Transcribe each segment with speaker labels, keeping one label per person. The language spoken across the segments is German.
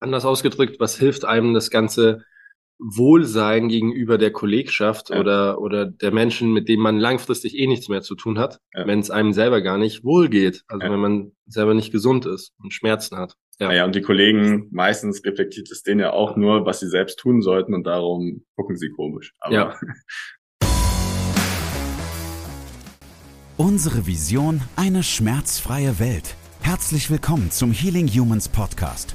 Speaker 1: anders ausgedrückt, was hilft einem das ganze Wohlsein gegenüber der Kollegschaft ja. oder, oder der Menschen, mit denen man langfristig eh nichts mehr zu tun hat, ja. wenn es einem selber gar nicht wohl geht. Also ja. wenn man selber nicht gesund ist und Schmerzen hat.
Speaker 2: Ja. Naja, und die Kollegen, meistens reflektiert es denen ja auch nur, was sie selbst tun sollten und darum gucken sie komisch.
Speaker 1: Aber ja.
Speaker 3: Unsere Vision, eine schmerzfreie Welt. Herzlich willkommen zum Healing Humans Podcast.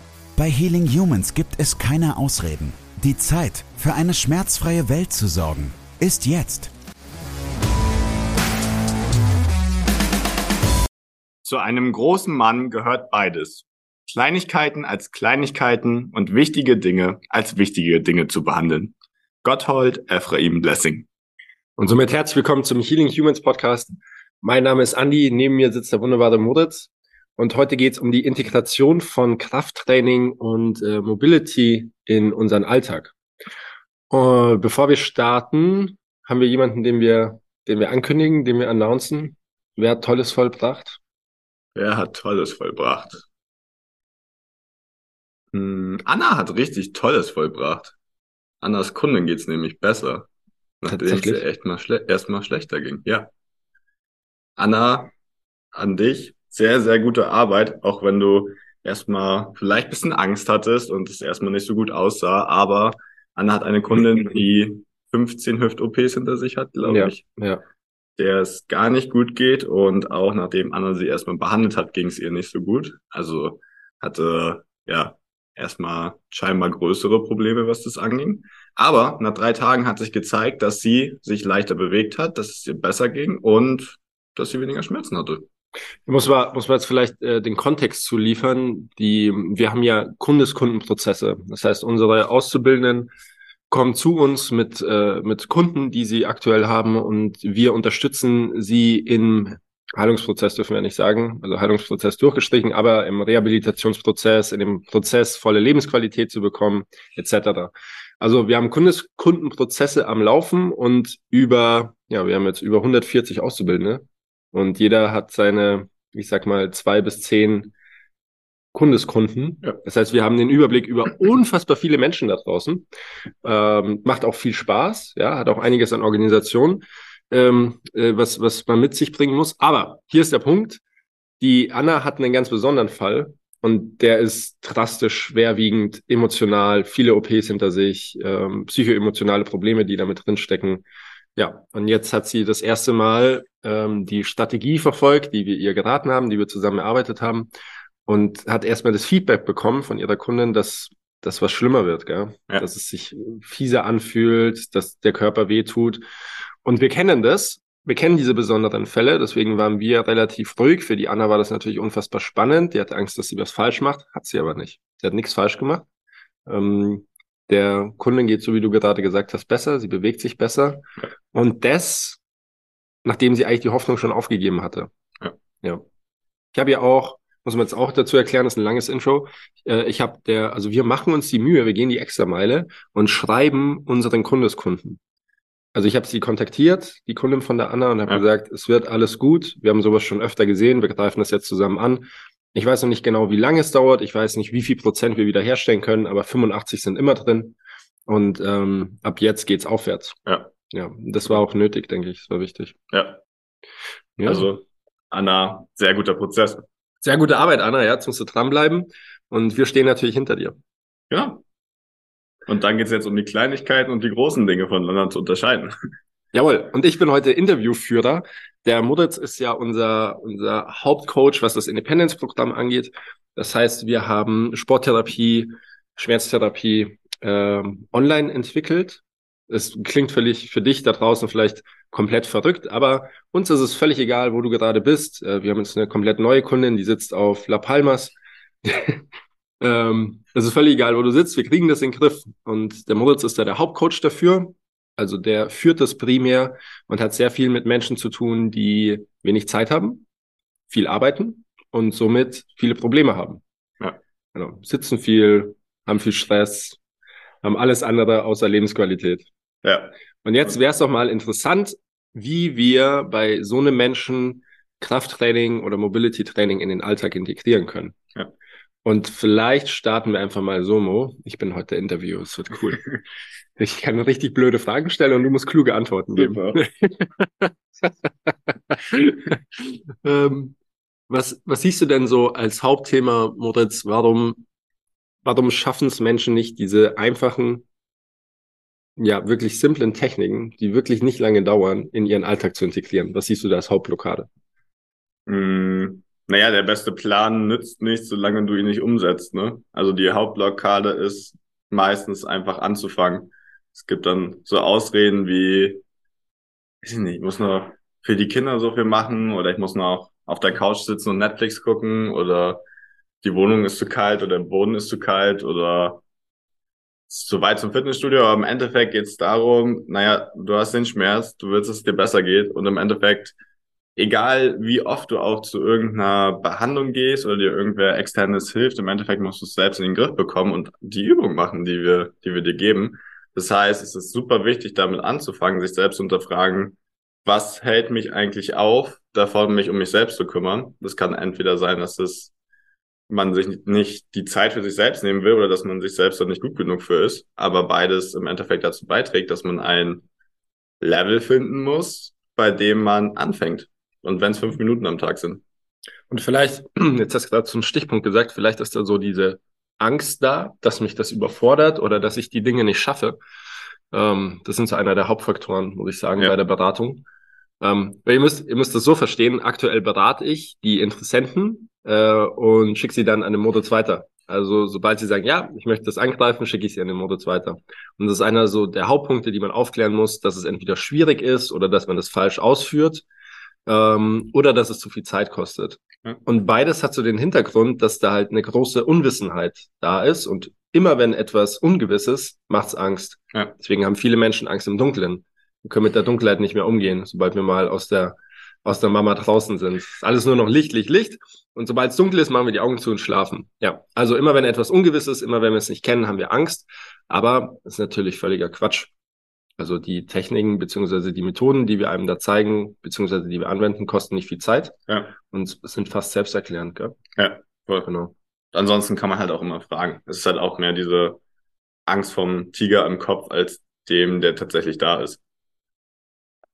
Speaker 3: Bei Healing Humans gibt es keine Ausreden. Die Zeit, für eine schmerzfreie Welt zu sorgen, ist jetzt.
Speaker 2: Zu einem großen Mann gehört beides. Kleinigkeiten als Kleinigkeiten und wichtige Dinge als wichtige Dinge zu behandeln. Gotthold Ephraim Blessing.
Speaker 1: Und somit herzlich willkommen zum Healing Humans Podcast. Mein Name ist Andy, neben mir sitzt der wunderbare Moritz. Und heute geht es um die Integration von Krafttraining und äh, Mobility in unseren Alltag. Uh, bevor wir starten, haben wir jemanden, den wir, den wir ankündigen, den wir announcen. Wer hat Tolles vollbracht?
Speaker 2: Wer hat Tolles vollbracht? Hm, Anna hat richtig Tolles vollbracht. Annas Kunden geht's nämlich besser. Nachdem es echt mal schle erstmal schlechter ging. Ja. Anna, an dich sehr, sehr gute Arbeit, auch wenn du erstmal vielleicht bisschen Angst hattest und es erstmal nicht so gut aussah, aber Anna hat eine Kundin, die 15 Hüft-OPs hinter sich hat, glaube ja, ich. Ja. Der es gar nicht gut geht und auch nachdem Anna sie erstmal behandelt hat, ging es ihr nicht so gut. Also hatte ja erstmal scheinbar größere Probleme, was das anging. Aber nach drei Tagen hat sich gezeigt, dass sie sich leichter bewegt hat, dass es ihr besser ging und dass sie weniger Schmerzen hatte.
Speaker 1: Muss man, muss man jetzt vielleicht äh, den Kontext zu liefern. Die, wir haben ja Kundeskundenprozesse. Das heißt, unsere Auszubildenden kommen zu uns mit, äh, mit Kunden, die sie aktuell haben und wir unterstützen sie im Heilungsprozess, dürfen wir nicht sagen, also Heilungsprozess durchgestrichen, aber im Rehabilitationsprozess, in dem Prozess volle Lebensqualität zu bekommen, etc. Also wir haben Kundeskundenprozesse am Laufen und über, ja, wir haben jetzt über 140 Auszubildende und jeder hat seine, ich sag mal, zwei bis zehn Kundeskunden. Ja. Das heißt, wir haben den Überblick über unfassbar viele Menschen da draußen. Ähm, macht auch viel Spaß, ja, hat auch einiges an Organisation, ähm, äh, was, was man mit sich bringen muss. Aber hier ist der Punkt. Die Anna hat einen ganz besonderen Fall und der ist drastisch schwerwiegend, emotional, viele OPs hinter sich, ähm, psychoemotionale Probleme, die damit drinstecken. Ja, und jetzt hat sie das erste Mal ähm, die Strategie verfolgt, die wir ihr geraten haben, die wir zusammen erarbeitet haben und hat erstmal das Feedback bekommen von ihrer Kundin, dass das was schlimmer wird, gell? Ja. dass es sich fieser anfühlt, dass der Körper wehtut. Und wir kennen das. Wir kennen diese besonderen Fälle, deswegen waren wir relativ ruhig. Für die Anna war das natürlich unfassbar spannend. Die hat Angst, dass sie was falsch macht, hat sie aber nicht. Sie hat nichts falsch gemacht. Ähm, der Kundin geht, so wie du gerade gesagt hast, besser, sie bewegt sich besser. Ja. Und das, nachdem sie eigentlich die Hoffnung schon aufgegeben hatte. Ja. ja. Ich habe ja auch, muss man jetzt auch dazu erklären, das ist ein langes Intro. Äh, ich habe der, also wir machen uns die Mühe, wir gehen die extra Meile und schreiben unseren Kundeskunden. Also ich habe sie kontaktiert, die Kundin von der Anna, und habe ja. gesagt, es wird alles gut. Wir haben sowas schon öfter gesehen, wir greifen das jetzt zusammen an. Ich weiß noch nicht genau, wie lange es dauert. Ich weiß nicht, wie viel Prozent wir wieder herstellen können, aber 85 sind immer drin. Und ähm, ab jetzt geht's aufwärts. Ja. Ja, das war auch nötig, denke ich. Das war wichtig.
Speaker 2: Ja. ja. Also, Anna, sehr guter Prozess.
Speaker 1: Sehr gute Arbeit, Anna. Ja, jetzt musst du dranbleiben. Und wir stehen natürlich hinter dir.
Speaker 2: Ja. Und dann geht's jetzt um die Kleinigkeiten und die großen Dinge voneinander zu unterscheiden.
Speaker 1: Jawohl. Und ich bin heute Interviewführer der Moritz ist ja unser, unser Hauptcoach, was das Independence-Programm angeht. Das heißt, wir haben Sporttherapie, Schmerztherapie äh, online entwickelt. Es klingt völlig für dich da draußen vielleicht komplett verrückt, aber uns ist es völlig egal, wo du gerade bist. Äh, wir haben jetzt eine komplett neue Kundin, die sitzt auf La Palmas. Ähm, es ist völlig egal, wo du sitzt, wir kriegen das in den Griff. Und der Moritz ist da der Hauptcoach dafür. Also der führt das primär und hat sehr viel mit Menschen zu tun, die wenig Zeit haben, viel arbeiten und somit viele Probleme haben. Ja. Genau. Sitzen viel, haben viel Stress, haben alles andere außer Lebensqualität. Ja. Und jetzt wäre es doch mal interessant, wie wir bei so einem Menschen Krafttraining oder Mobility Training in den Alltag integrieren können. Ja. Und vielleicht starten wir einfach mal so, Mo. Ich bin heute der Interview, es wird cool. ich kann richtig blöde Fragen stellen und du musst kluge Antworten geben. ähm, was, was siehst du denn so als Hauptthema, Moritz? Warum, warum schaffen es Menschen nicht, diese einfachen, ja, wirklich simplen Techniken, die wirklich nicht lange dauern, in ihren Alltag zu integrieren? Was siehst du da als Hauptblockade?
Speaker 2: Mm, naja, der beste Plan nützt nichts, solange du ihn nicht umsetzt. Ne? Also die Hauptblockade ist meistens einfach anzufangen. Es gibt dann so Ausreden wie, weiß ich nicht, ich muss noch für die Kinder so viel machen oder ich muss noch auf der Couch sitzen und Netflix gucken oder die Wohnung ist zu kalt oder der Boden ist zu kalt oder zu weit zum Fitnessstudio, aber im Endeffekt geht es darum, naja, du hast den Schmerz, du willst, dass es dir besser geht und im Endeffekt egal wie oft du auch zu irgendeiner Behandlung gehst oder dir irgendwer externes hilft, im Endeffekt musst du es selbst in den Griff bekommen und die Übung machen, die wir, die wir dir geben. Das heißt, es ist super wichtig, damit anzufangen, sich selbst zu unterfragen, was hält mich eigentlich auf, davon mich um mich selbst zu kümmern. Das kann entweder sein, dass es man sich nicht die Zeit für sich selbst nehmen will oder dass man sich selbst dann nicht gut genug für ist, aber beides im Endeffekt dazu beiträgt, dass man ein Level finden muss, bei dem man anfängt. Und wenn es fünf Minuten am Tag sind.
Speaker 1: Und vielleicht, jetzt hast du gerade so einen Stichpunkt gesagt, vielleicht ist da so diese Angst da, dass mich das überfordert oder dass ich die Dinge nicht schaffe. Ähm, das sind so einer der Hauptfaktoren, muss ich sagen, ja. bei der Beratung. Ähm, ihr müsst, ihr müsst das so verstehen, aktuell berate ich die Interessenten äh, und schicke sie dann an den Modus weiter. Also sobald sie sagen, ja, ich möchte das angreifen, schicke ich sie an den Modus weiter. Und das ist einer so der Hauptpunkte, die man aufklären muss, dass es entweder schwierig ist oder dass man das falsch ausführt ähm, oder dass es zu viel Zeit kostet. Und beides hat so den Hintergrund, dass da halt eine große Unwissenheit da ist und immer wenn etwas Ungewisses, macht's Angst. Ja. Deswegen haben viele Menschen Angst im Dunkeln. Wir können mit der Dunkelheit nicht mehr umgehen, sobald wir mal aus der aus der Mama draußen sind. Ist alles nur noch Licht, Licht, Licht. Und sobald es dunkel ist, machen wir die Augen zu und schlafen. Ja, also immer wenn etwas ungewiss ist, immer wenn wir es nicht kennen, haben wir Angst. Aber das ist natürlich völliger Quatsch. Also die Techniken beziehungsweise die Methoden, die wir einem da zeigen, beziehungsweise die wir anwenden, kosten nicht viel Zeit ja. und sind fast selbsterklärend. Gell?
Speaker 2: Ja, voll. Genau. Ansonsten kann man halt auch immer fragen. Es ist halt auch mehr diese Angst vom Tiger im Kopf als dem, der tatsächlich da ist.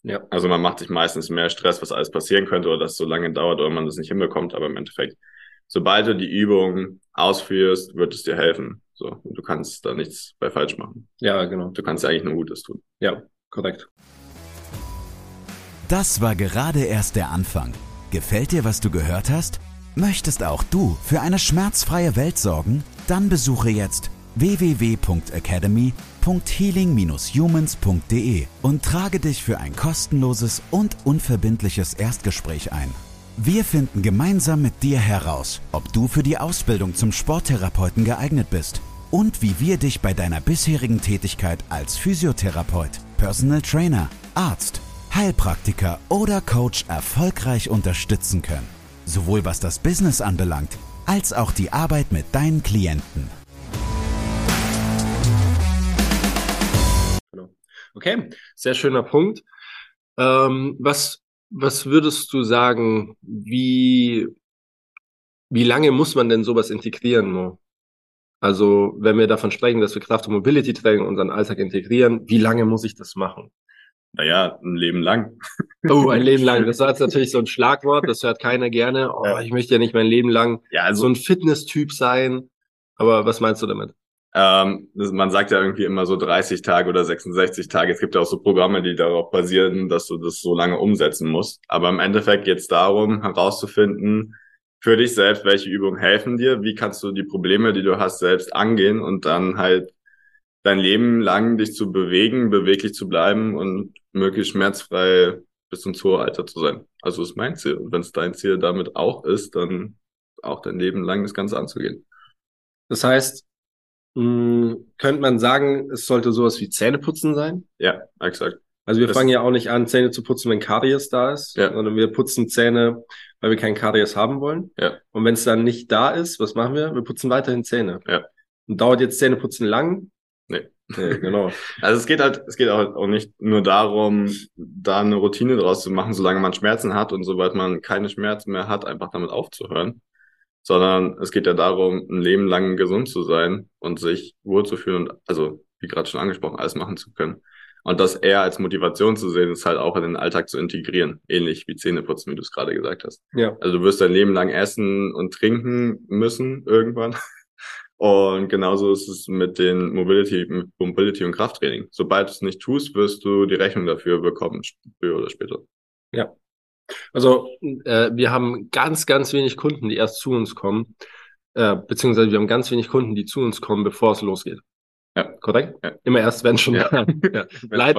Speaker 2: Ja. Also man macht sich meistens mehr Stress, was alles passieren könnte oder dass es so lange dauert oder man das nicht hinbekommt, aber im Endeffekt, sobald du die Übung ausführst, wird es dir helfen. So, und du kannst da nichts bei falsch machen.
Speaker 1: Ja, genau.
Speaker 2: Du kannst ja eigentlich nur Gutes tun.
Speaker 1: Ja, korrekt.
Speaker 3: Das war gerade erst der Anfang. Gefällt dir, was du gehört hast? Möchtest auch du für eine schmerzfreie Welt sorgen? Dann besuche jetzt www.academy.healing-humans.de und trage dich für ein kostenloses und unverbindliches Erstgespräch ein. Wir finden gemeinsam mit dir heraus, ob du für die Ausbildung zum Sporttherapeuten geeignet bist und wie wir dich bei deiner bisherigen Tätigkeit als Physiotherapeut, Personal Trainer, Arzt, Heilpraktiker oder Coach erfolgreich unterstützen können. Sowohl was das Business anbelangt, als auch die Arbeit mit deinen Klienten.
Speaker 1: Okay, sehr schöner Punkt. Ähm, was was würdest du sagen, wie, wie lange muss man denn sowas integrieren? Mo? Also, wenn wir davon sprechen, dass wir Kraft- und Mobility-Training in unseren Alltag integrieren, wie lange muss ich das machen?
Speaker 2: Naja, ein Leben lang.
Speaker 1: Oh, ein Leben lang. Das war jetzt natürlich so ein Schlagwort, das hört keiner gerne. Oh, ja. ich möchte ja nicht mein Leben lang ja, also, so ein Fitness-Typ sein. Aber was meinst du damit?
Speaker 2: Ähm, man sagt ja irgendwie immer so 30 Tage oder 66 Tage. Es gibt ja auch so Programme, die darauf basieren, dass du das so lange umsetzen musst. Aber im Endeffekt geht es darum, herauszufinden, für dich selbst, welche Übungen helfen dir, wie kannst du die Probleme, die du hast, selbst angehen und dann halt dein Leben lang dich zu bewegen, beweglich zu bleiben und möglichst schmerzfrei bis ins hohe Alter zu sein. Also ist mein Ziel. Und wenn es dein Ziel damit auch ist, dann auch dein Leben lang das Ganze anzugehen.
Speaker 1: Das heißt, mh, hm, könnte man sagen, es sollte sowas wie Zähneputzen sein?
Speaker 2: Ja, exakt.
Speaker 1: Also wir das fangen ja auch nicht an, Zähne zu putzen, wenn Karies da ist, ja. sondern wir putzen Zähne, weil wir keinen Karies haben wollen.
Speaker 2: Ja.
Speaker 1: Und wenn es dann nicht da ist, was machen wir? Wir putzen weiterhin Zähne.
Speaker 2: Ja.
Speaker 1: Und dauert jetzt Zähneputzen lang?
Speaker 2: Nee.
Speaker 1: Nee, genau.
Speaker 2: Also es geht halt, es geht auch nicht nur darum, da eine Routine draus zu machen, solange man Schmerzen hat und sobald man keine Schmerzen mehr hat, einfach damit aufzuhören. Sondern es geht ja darum, ein Leben lang gesund zu sein und sich wohlzufühlen und also, wie gerade schon angesprochen, alles machen zu können. Und das eher als Motivation zu sehen, ist halt auch in den Alltag zu integrieren. Ähnlich wie Zähneputzen, wie du es gerade gesagt hast.
Speaker 1: Ja.
Speaker 2: Also du wirst dein Leben lang essen und trinken müssen irgendwann. Und genauso ist es mit den Mobility, mit Mobility und Krafttraining. Sobald du es nicht tust, wirst du die Rechnung dafür bekommen, früher oder später.
Speaker 1: Ja. Also äh, wir haben ganz, ganz wenig Kunden, die erst zu uns kommen, äh, beziehungsweise wir haben ganz wenig Kunden, die zu uns kommen, bevor es losgeht.
Speaker 2: Ja.
Speaker 1: Korrekt?
Speaker 2: Ja.
Speaker 1: Immer erst, wenn schon.
Speaker 2: Ja.
Speaker 1: ja. Leid,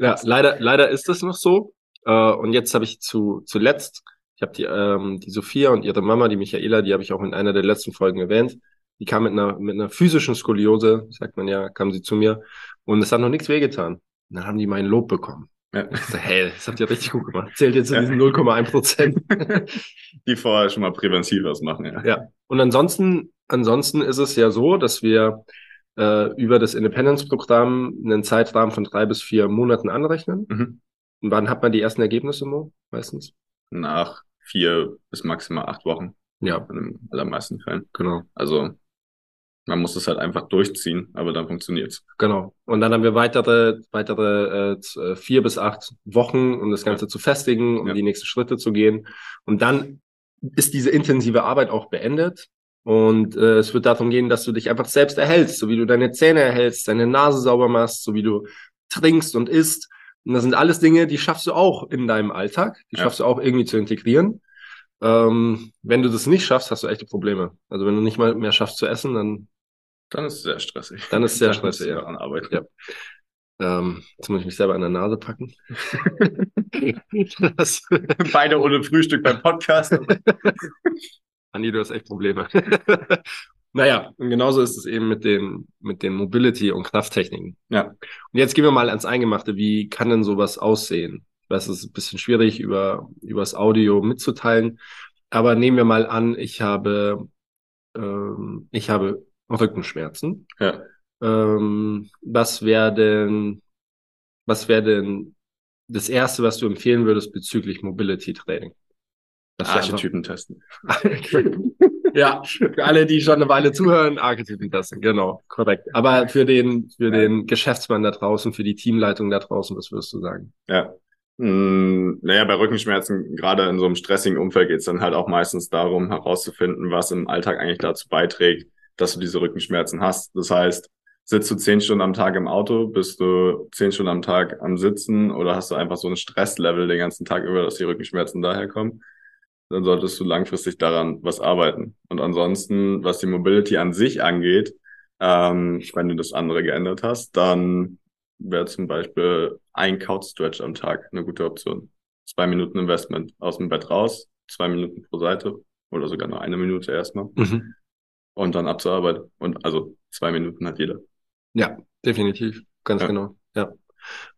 Speaker 1: ja, leider, leider ist das noch so. Äh, und jetzt habe ich zu, zuletzt, ich habe die, ähm, die Sophia und ihre Mama, die Michaela, die habe ich auch in einer der letzten Folgen erwähnt. Die kam mit einer, mit einer physischen Skoliose, sagt man ja, kam sie zu mir. Und es hat noch nichts wehgetan. Und dann haben die meinen Lob bekommen.
Speaker 2: Ja.
Speaker 1: So, hey, das habt ihr richtig gut gemacht. Zählt jetzt in diesen 0,1 Prozent.
Speaker 2: die vorher schon mal präventiv was machen, ja.
Speaker 1: Ja. Und ansonsten, ansonsten ist es ja so, dass wir äh, über das Independence-Programm einen Zeitrahmen von drei bis vier Monaten anrechnen.
Speaker 2: Mhm.
Speaker 1: Und wann hat man die ersten Ergebnisse, Mo, meistens?
Speaker 2: Nach vier bis maximal acht Wochen.
Speaker 1: Ja.
Speaker 2: In den allermeisten Fällen.
Speaker 1: Genau.
Speaker 2: Also man muss es halt einfach durchziehen, aber dann funktioniert's.
Speaker 1: Genau. Und dann haben wir weitere, weitere äh, äh vier bis acht Wochen, um das Ganze ja. zu festigen, um ja. die nächsten Schritte zu gehen. Und dann ist diese intensive Arbeit auch beendet. Und äh, es wird darum gehen, dass du dich einfach selbst erhältst, so wie du deine Zähne erhältst, deine Nase sauber machst, so wie du trinkst und isst. Und das sind alles Dinge, die schaffst du auch in deinem Alltag, die ja. schaffst du auch irgendwie zu integrieren. Ähm, wenn du das nicht schaffst, hast du echte Probleme. Also wenn du nicht mal mehr schaffst zu essen, dann
Speaker 2: dann ist es sehr stressig.
Speaker 1: Dann ist es sehr stressig, ja.
Speaker 2: An Arbeit.
Speaker 1: Ja. Ähm, jetzt muss ich mich selber an der Nase packen.
Speaker 2: das, beide ohne Frühstück beim Podcast.
Speaker 1: Andi, du hast echt Probleme. naja, und genauso ist es eben mit den, mit den Mobility- und Krafttechniken.
Speaker 2: Ja.
Speaker 1: Und jetzt gehen wir mal ans Eingemachte. Wie kann denn sowas aussehen? Es ist ein bisschen schwierig, über, über das Audio mitzuteilen. Aber nehmen wir mal an, ich habe, ähm, ich habe Rückenschmerzen.
Speaker 2: Ja.
Speaker 1: Ähm, was wäre denn, was wäre denn das erste, was du empfehlen würdest bezüglich Mobility Training?
Speaker 2: Archetypen testen.
Speaker 1: ja, für alle, die schon eine Weile zuhören, Archetypen testen, genau, korrekt. Aber für den, für den Geschäftsmann da draußen, für die Teamleitung da draußen, was würdest du sagen?
Speaker 2: Ja. Hm, naja, bei Rückenschmerzen, gerade in so einem stressigen Umfeld, geht es dann halt auch meistens darum, herauszufinden, was im Alltag eigentlich dazu beiträgt, dass du diese Rückenschmerzen hast. Das heißt, sitzt du zehn Stunden am Tag im Auto, bist du zehn Stunden am Tag am Sitzen oder hast du einfach so ein Stresslevel den ganzen Tag über, dass die Rückenschmerzen daherkommen? dann solltest du langfristig daran was arbeiten. Und ansonsten, was die Mobility an sich angeht, ähm, wenn du das andere geändert hast, dann wäre zum Beispiel ein Couch Stretch am Tag eine gute Option. Zwei Minuten Investment aus dem Bett raus, zwei Minuten pro Seite oder sogar nur eine Minute erstmal.
Speaker 1: Mhm.
Speaker 2: Und dann ab zur Arbeit. Und also zwei Minuten hat jeder.
Speaker 1: Ja, definitiv. Ganz ja. genau. Ja.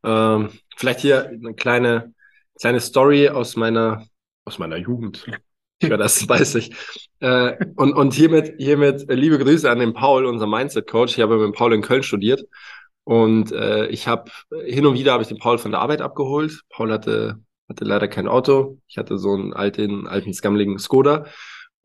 Speaker 1: Ähm, vielleicht hier eine kleine, kleine Story aus meiner aus meiner Jugend. Ja, das weiß ich. Äh, und, und hiermit, hiermit liebe Grüße an den Paul, unser Mindset-Coach. Ich habe mit Paul in Köln studiert. Und äh, ich habe hin und wieder habe ich den Paul von der Arbeit abgeholt. Paul hatte, hatte leider kein Auto. Ich hatte so einen alten, alten, skammligen Skoda.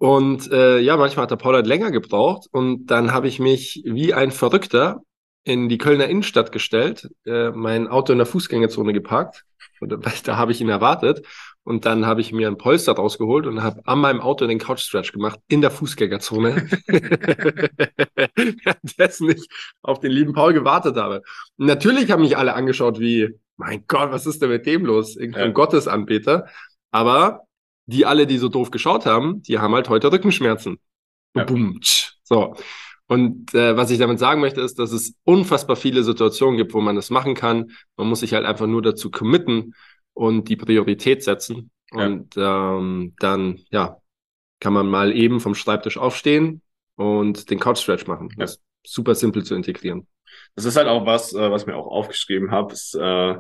Speaker 1: Und äh, ja, manchmal hat der Paul halt länger gebraucht. Und dann habe ich mich wie ein Verrückter in die Kölner Innenstadt gestellt, äh, mein Auto in der Fußgängerzone geparkt. Und da habe ich ihn erwartet. Und dann habe ich mir ein Polster rausgeholt und habe an meinem Auto den Couch Stretch gemacht in der Fußgängerzone. Währenddessen ich auf den lieben Paul gewartet habe. Und natürlich haben mich alle angeschaut wie, mein Gott, was ist denn mit dem los? Irgendein ja. Gottesanbeter. Aber die alle, die so doof geschaut haben, die haben halt heute Rückenschmerzen. Ja. So. Und äh, was ich damit sagen möchte, ist, dass es unfassbar viele Situationen gibt, wo man das machen kann. Man muss sich halt einfach nur dazu committen und die Priorität setzen. Ja. Und ähm, dann, ja, kann man mal eben vom Schreibtisch aufstehen und den Couch Stretch machen. Das ist super simpel zu integrieren.
Speaker 2: Das ist halt auch was, äh, was ich mir auch aufgeschrieben habe. Ist äh,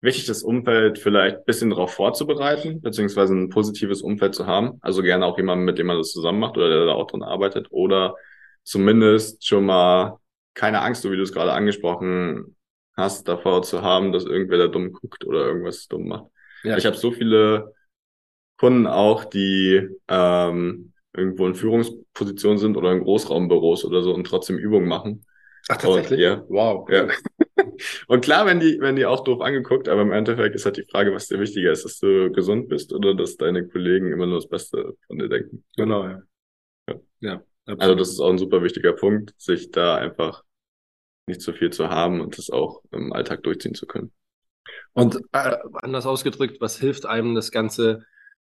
Speaker 2: wichtig, das Umfeld vielleicht bisschen darauf vorzubereiten, beziehungsweise ein positives Umfeld zu haben. Also gerne auch jemanden, mit dem man das zusammen macht oder der da auch drin arbeitet. Oder zumindest schon mal keine Angst, so wie du es gerade angesprochen hast, davor zu haben, dass irgendwer da dumm guckt oder irgendwas dumm macht. Ja. Ich habe so viele Kunden auch, die ähm, irgendwo in Führungsposition sind oder in Großraumbüros oder so und trotzdem Übungen machen.
Speaker 1: Ach, tatsächlich? Und,
Speaker 2: ja. Wow. Ja. und klar, wenn die, wenn die auch doof angeguckt, aber im Endeffekt ist halt die Frage, was dir wichtiger ist, dass du gesund bist oder dass deine Kollegen immer nur das Beste von dir denken.
Speaker 1: Genau, ja.
Speaker 2: Ja. ja also das ist auch ein super wichtiger Punkt, sich da einfach nicht so viel zu haben und das auch im Alltag durchziehen zu können.
Speaker 1: Und äh, anders ausgedrückt, was hilft einem das Ganze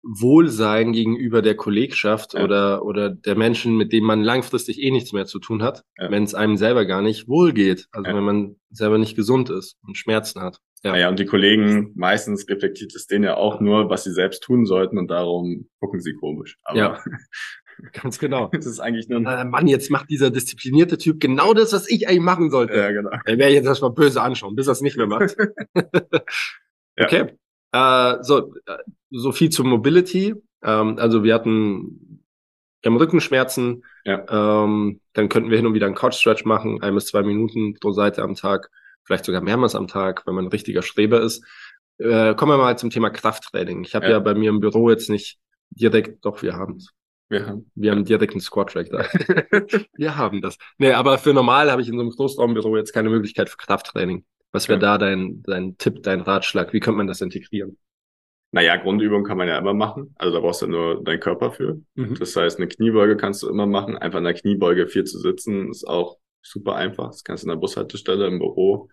Speaker 1: Wohlsein gegenüber der Kollegschaft ja. oder, oder der Menschen, mit denen man langfristig eh nichts mehr zu tun hat, ja. wenn es einem selber gar nicht wohl geht. Also ja. wenn man selber nicht gesund ist und Schmerzen hat.
Speaker 2: Ja. Naja, und die Kollegen, meistens reflektiert es denen ja auch nur, was sie selbst tun sollten und darum gucken sie komisch.
Speaker 1: Aber ja. Ganz genau.
Speaker 2: Das ist eigentlich nur
Speaker 1: ein äh, Mann, jetzt macht dieser disziplinierte Typ genau das, was ich eigentlich machen sollte.
Speaker 2: Ja, genau.
Speaker 1: Er werde jetzt erstmal böse anschauen, bis er es nicht mehr macht. okay. Äh, so, äh, so viel zur Mobility. Ähm, also wir hatten wir haben Rückenschmerzen. Ja. Ähm, dann könnten wir hin und wieder einen Couch Stretch machen, ein bis zwei Minuten pro Seite am Tag, vielleicht sogar mehrmals am Tag, wenn man ein richtiger Streber ist. Äh, kommen wir mal zum Thema Krafttraining. Ich habe ja. ja bei mir im Büro jetzt nicht direkt, doch wir haben es. Wir haben, wir haben direkt einen Squat Track da. wir haben das. Nee, aber für normal habe ich in so einem Großraumbüro jetzt keine Möglichkeit für Krafttraining. Was wäre ja. da dein, dein Tipp, dein Ratschlag? Wie könnte man das integrieren?
Speaker 2: Naja, Grundübung kann man ja immer machen. Also da brauchst du nur deinen Körper für. Mhm. Das heißt, eine Kniebeuge kannst du immer machen. Einfach in der Kniebeuge viel zu sitzen ist auch super einfach. Das kannst du in der Bushaltestelle, im Büro,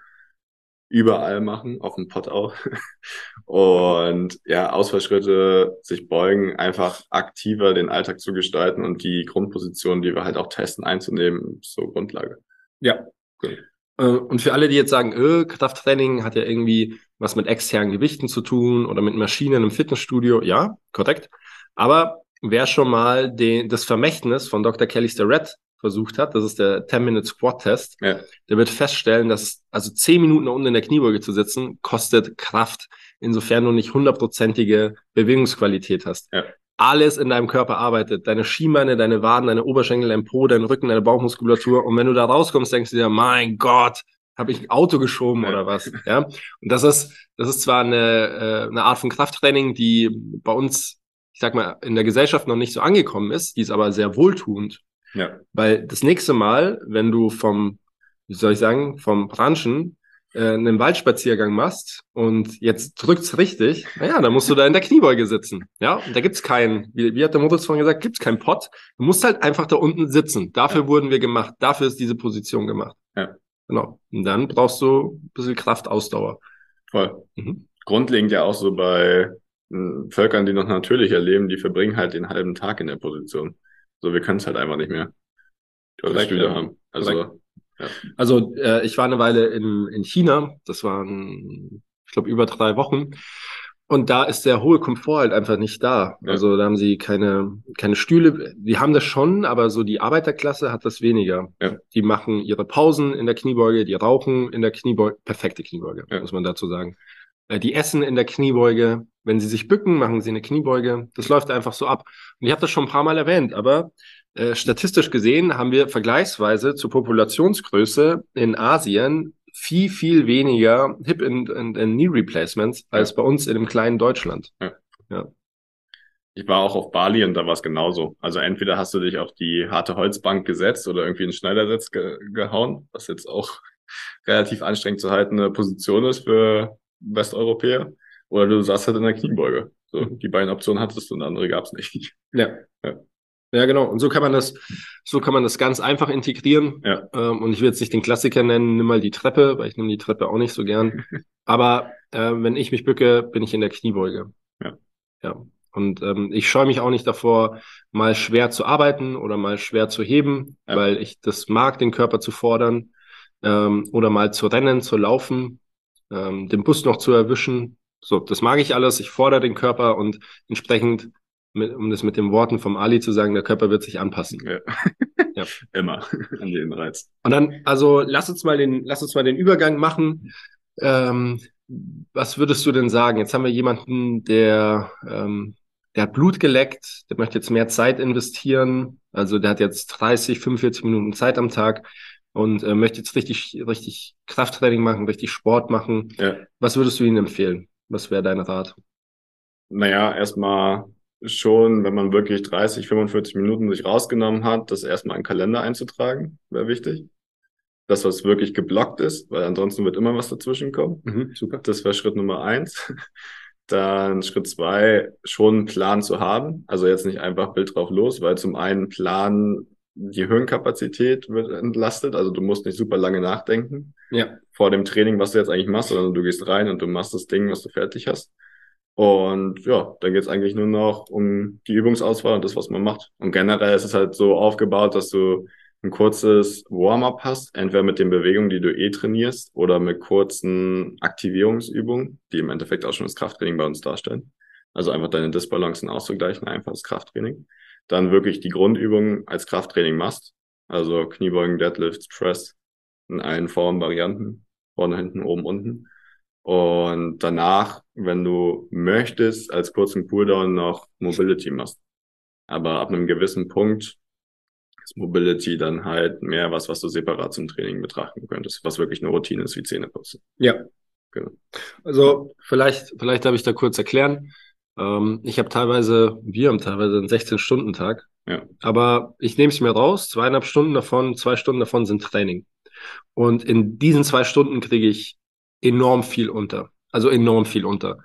Speaker 2: überall machen, auf dem Pott auch. Und ja, Ausfallschritte, sich beugen, einfach aktiver den Alltag zu gestalten und die Grundposition, die wir halt auch testen, einzunehmen, so Grundlage.
Speaker 1: Ja, cool. Äh, und für alle, die jetzt sagen, öh, Krafttraining hat ja irgendwie was mit externen Gewichten zu tun oder mit Maschinen im Fitnessstudio, ja, korrekt. Aber wer schon mal den, das Vermächtnis von Dr. Kelly Starrett versucht hat, das ist der 10-Minute Squat Test, ja. der wird feststellen, dass also 10 Minuten unten in der Kniebeuge zu sitzen, kostet Kraft, insofern du nicht hundertprozentige Bewegungsqualität hast. Ja alles in deinem Körper arbeitet. Deine Schienbeine, deine Waden, deine Oberschenkel, dein Po, dein Rücken, deine Bauchmuskulatur. Und wenn du da rauskommst, denkst du dir, mein Gott, habe ich ein Auto geschoben ja. oder was? Ja. Und das ist, das ist zwar eine, äh, eine Art von Krafttraining, die bei uns, ich sag mal, in der Gesellschaft noch nicht so angekommen ist, die ist aber sehr wohltuend. Ja. Weil das nächste Mal, wenn du vom, wie soll ich sagen, vom Branchen äh, einen Waldspaziergang machst und jetzt drückt's richtig, naja, dann musst du da in der Kniebeuge sitzen. Ja, und da gibt's keinen, wie, wie hat der Moritz vorhin gesagt, gibt's keinen Pott. Du musst halt einfach da unten sitzen. Dafür ja. wurden wir gemacht. Dafür ist diese Position gemacht. Ja. Genau. Und dann brauchst du ein bisschen Kraft, Ausdauer.
Speaker 2: Voll. Mhm. Grundlegend ja auch so bei äh, Völkern, die noch natürlich erleben, die verbringen halt den halben Tag in der Position. So, wir können es halt einfach nicht mehr.
Speaker 1: Oder Stühle haben. Also also äh, ich war eine Weile in, in China, das waren, ich glaube, über drei Wochen. Und da ist der hohe Komfort halt einfach nicht da. Ja. Also da haben sie keine, keine Stühle. Die haben das schon, aber so die Arbeiterklasse hat das weniger. Ja. Die machen ihre Pausen in der Kniebeuge, die rauchen in der Kniebeuge, perfekte Kniebeuge, ja. muss man dazu sagen. Äh, die essen in der Kniebeuge. Wenn sie sich bücken, machen sie eine Kniebeuge. Das läuft einfach so ab. Und ich habe das schon ein paar Mal erwähnt, aber äh, statistisch gesehen haben wir vergleichsweise zur Populationsgröße in Asien viel, viel weniger Hip- and, and, and Knee Replacements als ja. bei uns in dem kleinen Deutschland. Ja. ja.
Speaker 2: Ich war auch auf Bali und da war es genauso. Also entweder hast du dich auf die harte Holzbank gesetzt oder irgendwie einen Schneidersitz ge gehauen, was jetzt auch relativ anstrengend zu haltende Position ist für Westeuropäer. Oder du saßt halt in der Kniebeuge. So, die beiden Optionen hattest du und andere gab es nicht.
Speaker 1: Ja. ja. Ja, genau. Und so kann man das, so kann man das ganz einfach integrieren. Ja. Ähm, und ich will jetzt nicht den Klassiker nennen, nimm mal die Treppe, weil ich nehme die Treppe auch nicht so gern. Aber äh, wenn ich mich bücke, bin ich in der Kniebeuge. Ja. Ja. Und ähm, ich scheue mich auch nicht davor, mal schwer zu arbeiten oder mal schwer zu heben, ja. weil ich das mag, den Körper zu fordern. Ähm, oder mal zu rennen, zu laufen, ähm, den Bus noch zu erwischen. So, das mag ich alles. Ich fordere den Körper und entsprechend mit, um das mit den Worten vom Ali zu sagen, der Körper wird sich anpassen. Ja.
Speaker 2: ja. Immer an jeden Reiz.
Speaker 1: Und dann, also lass uns mal den, lass uns mal den Übergang machen. Ähm, was würdest du denn sagen? Jetzt haben wir jemanden, der, ähm, der hat Blut geleckt, der möchte jetzt mehr Zeit investieren. Also der hat jetzt 30, 45 Minuten Zeit am Tag und äh, möchte jetzt richtig, richtig Krafttraining machen, richtig Sport machen. Ja. Was würdest du ihm empfehlen? Was wäre dein Rat?
Speaker 2: Naja, erstmal schon, wenn man wirklich 30, 45 Minuten sich rausgenommen hat, das erstmal in den Kalender einzutragen, wäre wichtig. Das, was wirklich geblockt ist, weil ansonsten wird immer was dazwischen kommen. Mhm, super. Das wäre Schritt Nummer eins. Dann Schritt zwei, schon einen Plan zu haben. Also jetzt nicht einfach Bild drauf los, weil zum einen Plan, die Hirnkapazität wird entlastet. Also du musst nicht super lange nachdenken. Ja. Vor dem Training, was du jetzt eigentlich machst, sondern du gehst rein und du machst das Ding, was du fertig hast. Und ja, dann geht's eigentlich nur noch um die Übungsauswahl und das, was man macht. Und generell ist es halt so aufgebaut, dass du ein kurzes Warm-up hast, entweder mit den Bewegungen, die du eh trainierst, oder mit kurzen Aktivierungsübungen, die im Endeffekt auch schon das Krafttraining bei uns darstellen. Also einfach deine Disbalancen auszugleichen, einfach das Krafttraining. Dann wirklich die Grundübungen als Krafttraining machst. Also Kniebeugen, Deadlifts, Press in allen Formen, Varianten. Vorne, hinten, oben, unten. Und danach, wenn du möchtest, als kurzen Cooldown noch Mobility machst. Aber ab einem gewissen Punkt ist Mobility dann halt mehr was, was du separat zum Training betrachten könntest, was wirklich eine Routine ist wie Zähneputzen.
Speaker 1: Ja. Genau. Also vielleicht, vielleicht darf ich da kurz erklären. Ähm, ich habe teilweise, wir haben teilweise einen 16-Stunden-Tag. Ja. Aber ich nehme es mir raus, zweieinhalb Stunden davon, zwei Stunden davon sind Training. Und in diesen zwei Stunden kriege ich enorm viel unter. Also enorm viel unter.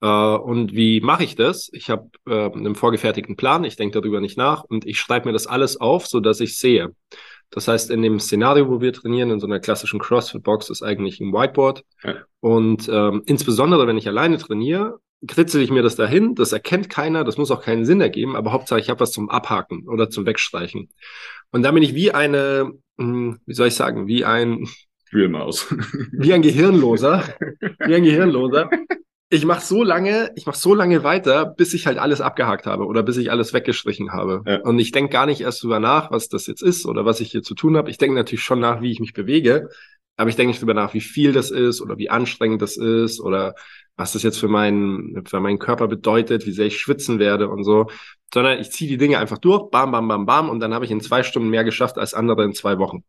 Speaker 1: Äh, und wie mache ich das? Ich habe äh, einen vorgefertigten Plan, ich denke darüber nicht nach und ich schreibe mir das alles auf, so dass ich sehe. Das heißt, in dem Szenario, wo wir trainieren, in so einer klassischen CrossFit-Box, ist eigentlich ein Whiteboard. Ja. Und ähm, insbesondere, wenn ich alleine trainiere, kritzel ich mir das dahin. Das erkennt keiner, das muss auch keinen Sinn ergeben, aber Hauptsache, ich habe was zum Abhaken oder zum Wegstreichen. Und dann bin ich wie eine, hm, wie soll ich sagen, wie ein
Speaker 2: Wühlmaus.
Speaker 1: Wie ein Gehirnloser. Wie ein Gehirnloser. Ich mache so lange, ich mache so lange weiter, bis ich halt alles abgehakt habe oder bis ich alles weggestrichen habe. Ja. Und ich denke gar nicht erst drüber nach, was das jetzt ist oder was ich hier zu tun habe. Ich denke natürlich schon nach, wie ich mich bewege, aber ich denke nicht drüber nach, wie viel das ist oder wie anstrengend das ist oder was das jetzt für meinen, für meinen Körper bedeutet, wie sehr ich schwitzen werde und so, sondern ich ziehe die Dinge einfach durch, bam, bam, bam, bam, und dann habe ich in zwei Stunden mehr geschafft als andere in zwei Wochen.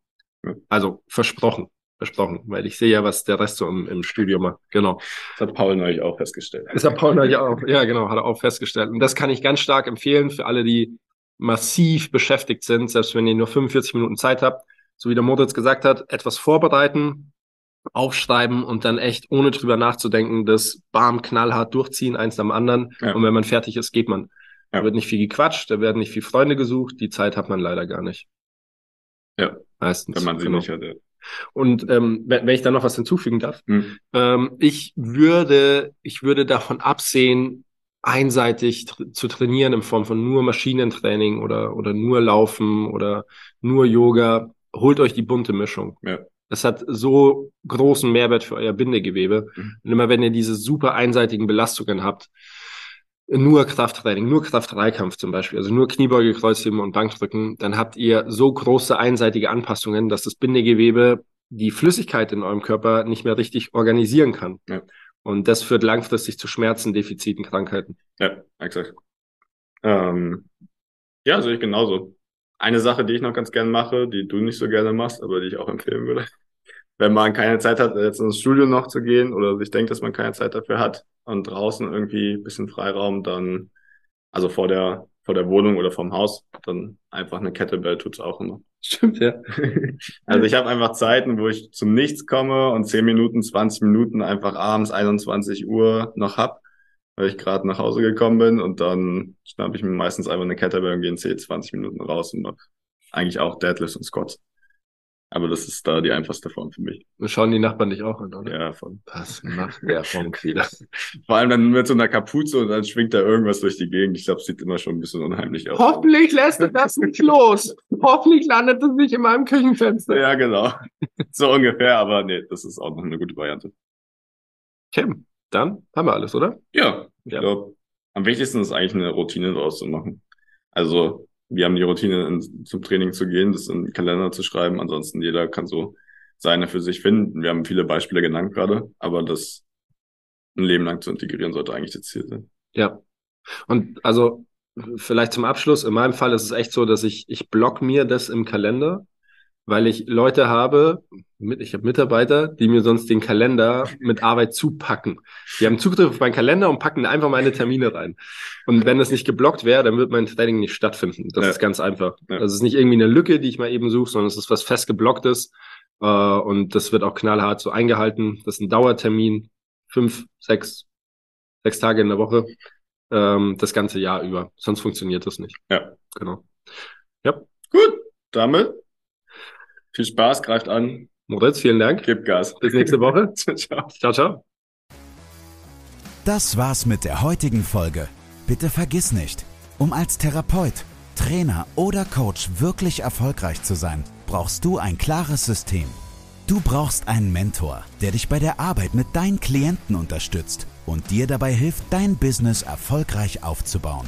Speaker 1: Also versprochen versprochen, weil ich sehe ja, was der Rest so im, im Studio macht. Genau.
Speaker 2: Das hat Paul neulich auch festgestellt.
Speaker 1: Das hat Paul neulich auch, ja genau, hat er auch festgestellt. Und das kann ich ganz stark empfehlen für alle, die massiv beschäftigt sind, selbst wenn ihr nur 45 Minuten Zeit habt, so wie der Moritz gesagt hat, etwas vorbereiten, aufschreiben und dann echt ohne drüber nachzudenken, das bam, knallhart durchziehen, eins am anderen. Ja. Und wenn man fertig ist, geht man. Ja. Da wird nicht viel gequatscht, da werden nicht viel Freunde gesucht, die Zeit hat man leider gar nicht.
Speaker 2: Ja. Meistens. Wenn man sie genau. nicht hat.
Speaker 1: Und ähm, wenn ich da noch was hinzufügen darf, mhm. ähm, ich würde, ich würde davon absehen, einseitig tra zu trainieren in Form von nur Maschinentraining oder, oder nur Laufen oder nur Yoga. Holt euch die bunte Mischung. Ja. Das hat so großen Mehrwert für euer Bindegewebe. Mhm. Und immer wenn ihr diese super einseitigen Belastungen habt, nur Krafttraining, nur Kraft-Dreikampf zum Beispiel, also nur Kniebeuge, Kreuzheben und Bankdrücken, dann habt ihr so große einseitige Anpassungen, dass das Bindegewebe die Flüssigkeit in eurem Körper nicht mehr richtig organisieren kann. Ja. Und das führt langfristig zu Schmerzen, Defiziten, Krankheiten.
Speaker 2: Ja, exakt. Ähm, ja, sehe ich genauso. Eine Sache, die ich noch ganz gern mache, die du nicht so gerne machst, aber die ich auch empfehlen würde. Wenn man keine Zeit hat, jetzt ins Studio noch zu gehen oder sich denkt, dass man keine Zeit dafür hat, und draußen irgendwie ein bisschen Freiraum, dann, also vor der, vor der Wohnung oder vom Haus, dann einfach eine Kettlebell tut's auch immer.
Speaker 1: Stimmt, ja.
Speaker 2: also ich habe einfach Zeiten, wo ich zum Nichts komme und 10 Minuten, 20 Minuten einfach abends 21 Uhr noch hab, weil ich gerade nach Hause gekommen bin und dann schnapp ich mir meistens einfach eine Kettlebell und gehe in 10, 20 Minuten raus und mach eigentlich auch Deadlifts und Squats. Aber das ist da die einfachste Form für mich.
Speaker 1: Wir schauen die Nachbarn dich auch an,
Speaker 2: oder? Ja, von.
Speaker 1: Was macht der Fonk wieder?
Speaker 2: Vor allem dann mit so einer Kapuze und dann schwingt da irgendwas durch die Gegend. Ich glaube, sieht immer schon ein bisschen unheimlich aus.
Speaker 1: Hoffentlich lässt du das nicht los. Hoffentlich landet es nicht in meinem Küchenfenster.
Speaker 2: Ja, genau. So ungefähr, aber nee, das ist auch noch eine gute Variante.
Speaker 1: Okay, dann haben wir alles, oder?
Speaker 2: Ja, ich ja. glaube, am wichtigsten ist eigentlich eine Routine daraus zu machen. Also wir haben die Routine, in, zum Training zu gehen, das in den Kalender zu schreiben. Ansonsten jeder kann so seine für sich finden. Wir haben viele Beispiele genannt gerade, aber das ein Leben lang zu integrieren sollte eigentlich das Ziel sein.
Speaker 1: Ja. Und also vielleicht zum Abschluss, in meinem Fall ist es echt so, dass ich, ich block mir das im Kalender weil ich Leute habe, mit, ich habe Mitarbeiter, die mir sonst den Kalender mit Arbeit zupacken. Die haben Zugriff auf meinen Kalender und packen einfach meine Termine rein. Und wenn das nicht geblockt wäre, dann wird mein Training nicht stattfinden. Das ja. ist ganz einfach. Ja. Das ist nicht irgendwie eine Lücke, die ich mal eben suche, sondern es ist was fest geblocktes. Äh, und das wird auch knallhart so eingehalten. Das ist ein Dauertermin. Fünf, sechs, sechs Tage in der Woche. Ähm, das ganze Jahr über. Sonst funktioniert das nicht.
Speaker 2: Ja.
Speaker 1: Genau. Ja.
Speaker 2: Gut. Damit viel Spaß, greift an.
Speaker 1: Moritz, vielen Dank.
Speaker 2: Gib Gas.
Speaker 1: Bis nächste Woche. ciao. Ciao, ciao.
Speaker 3: Das war's mit der heutigen Folge. Bitte vergiss nicht, um als Therapeut, Trainer oder Coach wirklich erfolgreich zu sein, brauchst du ein klares System. Du brauchst einen Mentor, der dich bei der Arbeit mit deinen Klienten unterstützt und dir dabei hilft, dein Business erfolgreich aufzubauen.